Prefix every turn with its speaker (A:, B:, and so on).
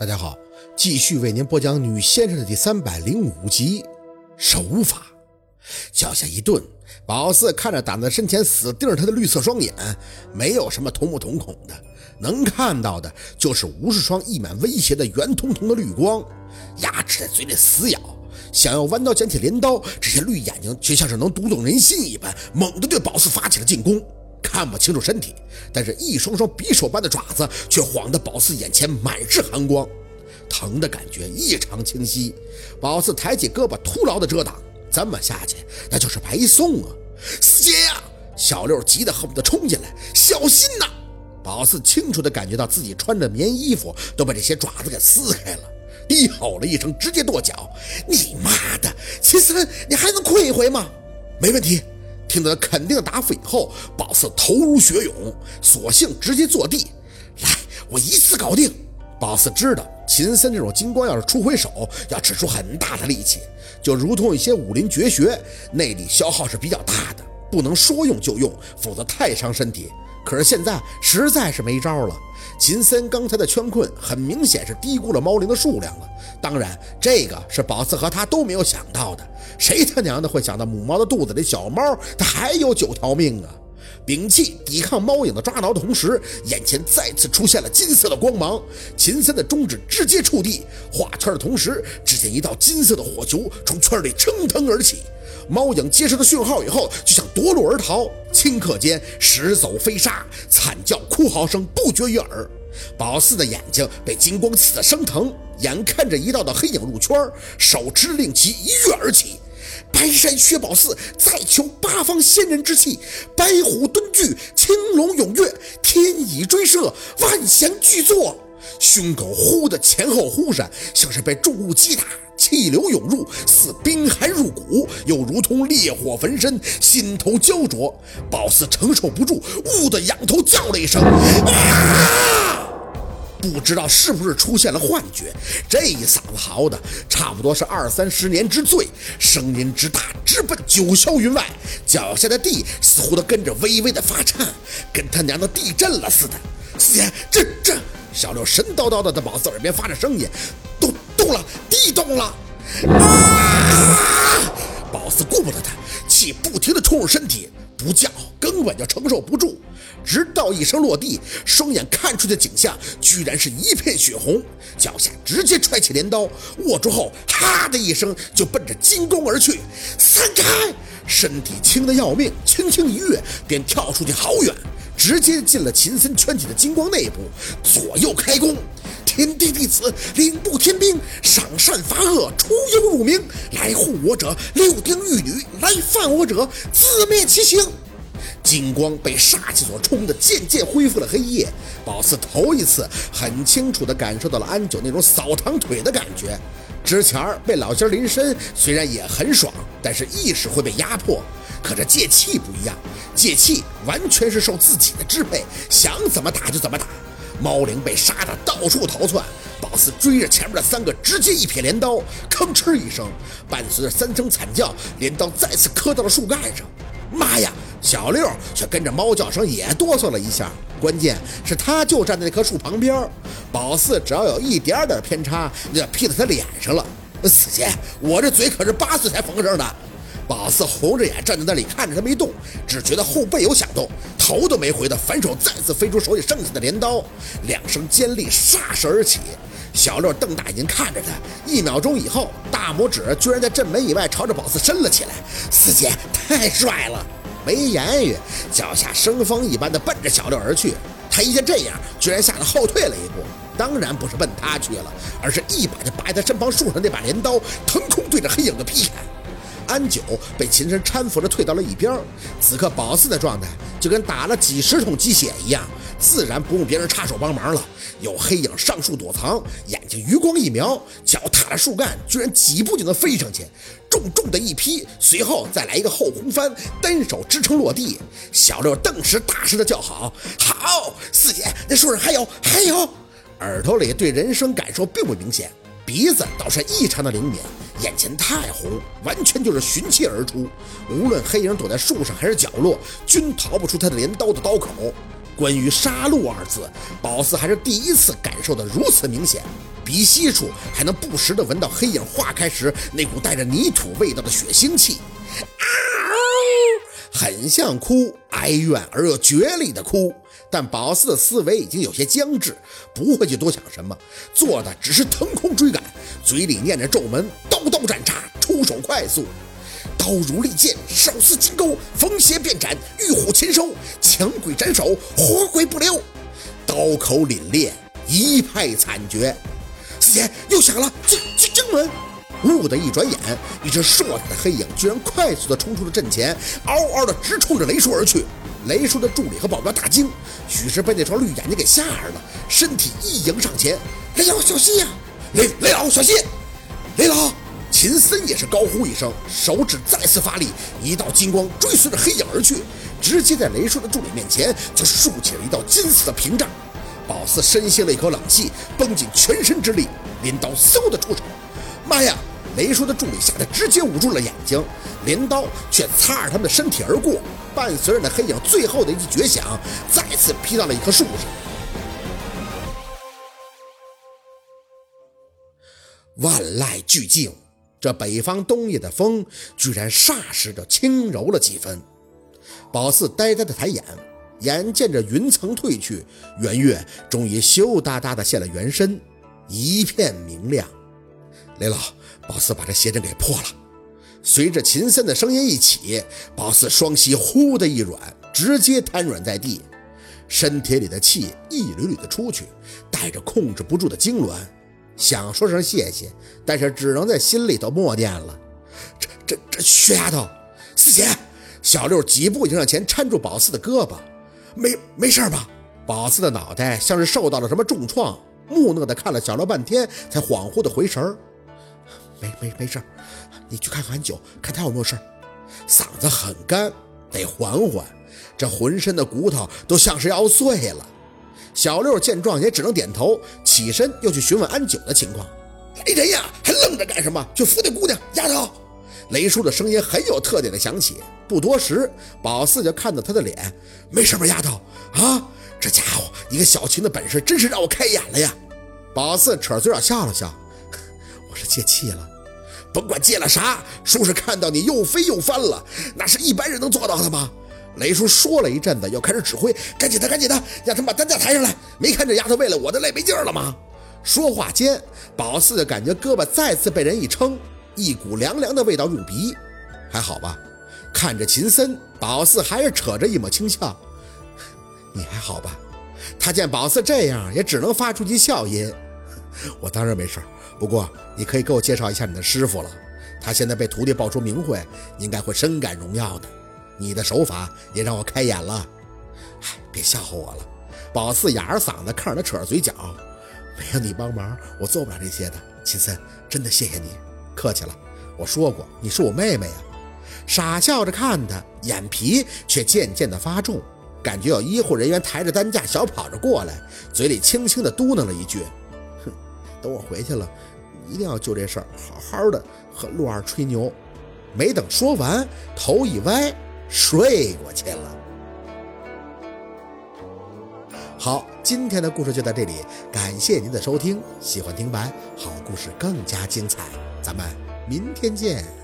A: 大家好，继续为您播讲《女先生》的第三百零五集。手法，脚下一顿，宝四看着挡在身前死盯着他的绿色双眼，没有什么瞳目瞳孔的，能看到的就是无数双溢满威胁的圆彤彤的绿光，牙齿在嘴里死咬，想要弯刀捡起镰刀，这些绿眼睛却像是能读懂人心一般，猛地对宝四发起了进攻。看不清楚身体，但是一双双匕首般的爪子却晃得宝四眼前满是寒光，疼的感觉异常清晰。宝四抬起胳膊，徒劳的遮挡，这么下去那就是白送啊！四姐呀，小六急得恨不得冲进来，小心呐！宝四清楚的感觉到自己穿着棉衣服都被这些爪子给撕开了，低吼了一声，直接跺脚。你妈的，秦森，你还能困一回吗？没问题。听得肯定答复以后，宝四头如雪涌，索性直接坐地。来，我一次搞定。宝四知道秦森这种金光要是出回手，要使出很大的力气，就如同一些武林绝学，内力消耗是比较大的，不能说用就用，否则太伤身体。可是现在实在是没招了。秦森刚才的圈困，很明显是低估了猫灵的数量了。当然，这个是宝四和他都没有想到的。谁他娘的会想到母猫的肚子里小猫它还有九条命啊！摒弃抵抗猫影的抓挠的同时，眼前再次出现了金色的光芒。秦森的中指直接触地，画圈的同时，只见一道金色的火球从圈里蒸腾而起。猫影接收到讯号以后，就想夺路而逃，顷刻间石走飞沙，惨叫哭嚎声不绝于耳。宝四的眼睛被金光刺得生疼，眼看着一道道黑影入圈，手持令旗一跃而起。白山薛宝四再求八方仙人之气，白虎蹲踞，青龙踊跃，天乙追射，万祥俱作。胸口忽的前后忽闪，像是被重物击打，气流涌入，似冰寒入骨，又如同烈火焚身，心头焦灼。宝四承受不住，呜的仰头叫了一声：“啊！”不知道是不是出现了幻觉，这一嗓子嚎的差不多是二三十年之最，声音之大直奔九霄云外，脚下的地似乎都跟着微微的发颤，跟他娘的地震了似的。四姐，这这，小六神叨叨的在宝四耳边发着声音，动动了，地动了！啊！宝四顾不得他，气不停的冲入身体，不叫根本就承受不住。直到一声落地，双眼看出去的景象居然是一片血红，脚下直接揣起镰刀，握住后，哈的一声就奔着金弓而去。散开！身体轻的要命，轻轻一跃便跳出去好远，直接进了秦森圈起的金光内部，左右开弓。天地弟子，领步天兵，赏善罚恶，出幽入明，来护我者六丁玉女，来犯我者自灭其形。金光被煞气所冲的，渐渐恢复了黑夜。宝四头一次很清楚地感受到了安九那种扫堂腿的感觉。之前被老仙临身，虽然也很爽，但是意识会被压迫。可这借气不一样，借气完全是受自己的支配，想怎么打就怎么打。猫灵被杀得到处逃窜，宝四追着前面的三个，直接一撇镰刀，吭哧一声，伴随着三声惨叫，镰刀再次磕到了树干上。妈呀！小六却跟着猫叫声也哆嗦了一下，关键是他就站在那棵树旁边，宝四只要有一点点偏差，就要劈到他脸上了。死姐，我这嘴可是八岁才缝上的。宝四红着眼站在那里看着他没动，只觉得后背有响动，头都没回的反手再次飞出手里剩下的镰刀，两声尖利煞射而起。小六瞪大眼睛看着他，一秒钟以后，大拇指居然在阵门以外朝着宝四伸了起来。四姐太帅了。没言语，脚下生风一般的奔着小六而去。他一见这样，居然吓得后退了一步。当然不是奔他去了，而是一把就拔在身旁树上那把镰刀，腾空对着黑影的劈开。安九被秦深搀扶着退到了一边。此刻宝四的状态就跟打了几十桶鸡血一样，自然不用别人插手帮忙了。有黑影上树躲藏，眼睛余光一瞄，脚踏着树干，居然几步就能飞上去，重重的一劈，随后再来一个后空翻，单手支撑落地。小六顿时大声的叫好：“好，四姐，那树上还有，还有！”耳朵里对人声感受并不明显，鼻子倒是异常的灵敏。眼前太红，完全就是寻气而出。无论黑影躲在树上还是角落，均逃不出他的镰刀的刀口。关于杀戮二字，宝四还是第一次感受的如此明显。鼻息处还能不时地闻到黑影化开时那股带着泥土味道的血腥气，啊！很像哭，哀怨而又绝力的哭。但宝四的思维已经有些僵滞，不会去多想什么，做的只是腾空追赶，嘴里念着咒文，刀刀斩杀，出手快速，刀如利剑，手似金钩，逢邪便斩，遇虎擒收，强鬼斩首，活鬼不留，刀口凛冽，一派惨绝。四姐又响了，惊惊惊门！兀的一转眼，一只硕大的黑影居然快速的冲出了阵前，嗷嗷的直冲着雷叔而去。雷叔的助理和保镖大惊，许是被那双绿眼睛给吓着了，身体一迎上前：“雷老小心呀！雷雷老小心！雷老！”秦森也是高呼一声，手指再次发力，一道金光追随着黑影而去，直接在雷叔的助理面前就竖起了一道金色的屏障。宝四深吸了一口冷气，绷紧全身之力，拎刀嗖的出手。妈呀！雷叔的助理吓得直接捂住了眼睛，镰刀却擦着他们的身体而过，伴随着那黑影最后的一记绝响，再次劈到了一棵树上。万籁俱静，这北方冬夜的风居然霎时就轻柔了几分。宝四呆呆的抬眼，眼见着云层退去，圆月终于羞答答的现了原身，一片明亮。雷老。宝四把这邪阵给破了，随着秦森的声音一起，宝四双膝忽的一软，直接瘫软在地，身体里的气一缕缕的出去，带着控制不住的痉挛，想说声谢谢，但是只能在心里头默念了。这这这薛丫头，四姐，小六几步就上前搀住宝四的胳膊，没没事吧？宝四的脑袋像是受到了什么重创，木讷的看了小六半天，才恍惚的回神儿。没没没事你去看看安九，看他有没有事嗓子很干，得缓缓。这浑身的骨头都像是要碎了。小六见状也只能点头，起身又去询问安九的情况。来人呀，还愣着干什么？去扶那姑娘，丫头。雷叔的声音很有特点的响起。不多时，宝四就看到他的脸。没事吧，丫头？啊，这家伙一个小琴的本事，真是让我开眼了呀。宝四扯着嘴角笑了笑。我是借气了，甭管借了啥，叔是看到你又飞又翻了，那是一般人能做到的吗？雷叔说了一阵子，又开始指挥，赶紧的，赶紧的，让他们把担架抬上来。没看这丫头为了我的累没劲了吗？说话间，宝四就感觉胳膊再次被人一撑，一股凉凉的味道入鼻。还好吧？看着秦森，宝四还是扯着一抹轻笑。你还好吧？他见宝四这样，也只能发出句笑音。我当然没事。不过，你可以给我介绍一下你的师傅了。他现在被徒弟报出名讳，应该会深感荣耀的。你的手法也让我开眼了。嗨，别笑话我了。宝四哑着嗓子看着他，扯着嘴角。没有你帮忙，我做不了这些的。秦森，真的谢谢你。客气了。我说过，你是我妹妹呀。傻笑着看他，眼皮却渐渐的发重，感觉有医护人员抬着担架小跑着过来，嘴里轻轻的嘟囔了一句：“哼，等我回去了。”一定要就这事儿好好的和陆二吹牛，没等说完，头一歪，睡过去了。好，今天的故事就到这里，感谢您的收听。喜欢听白，好故事更加精彩，咱们明天见。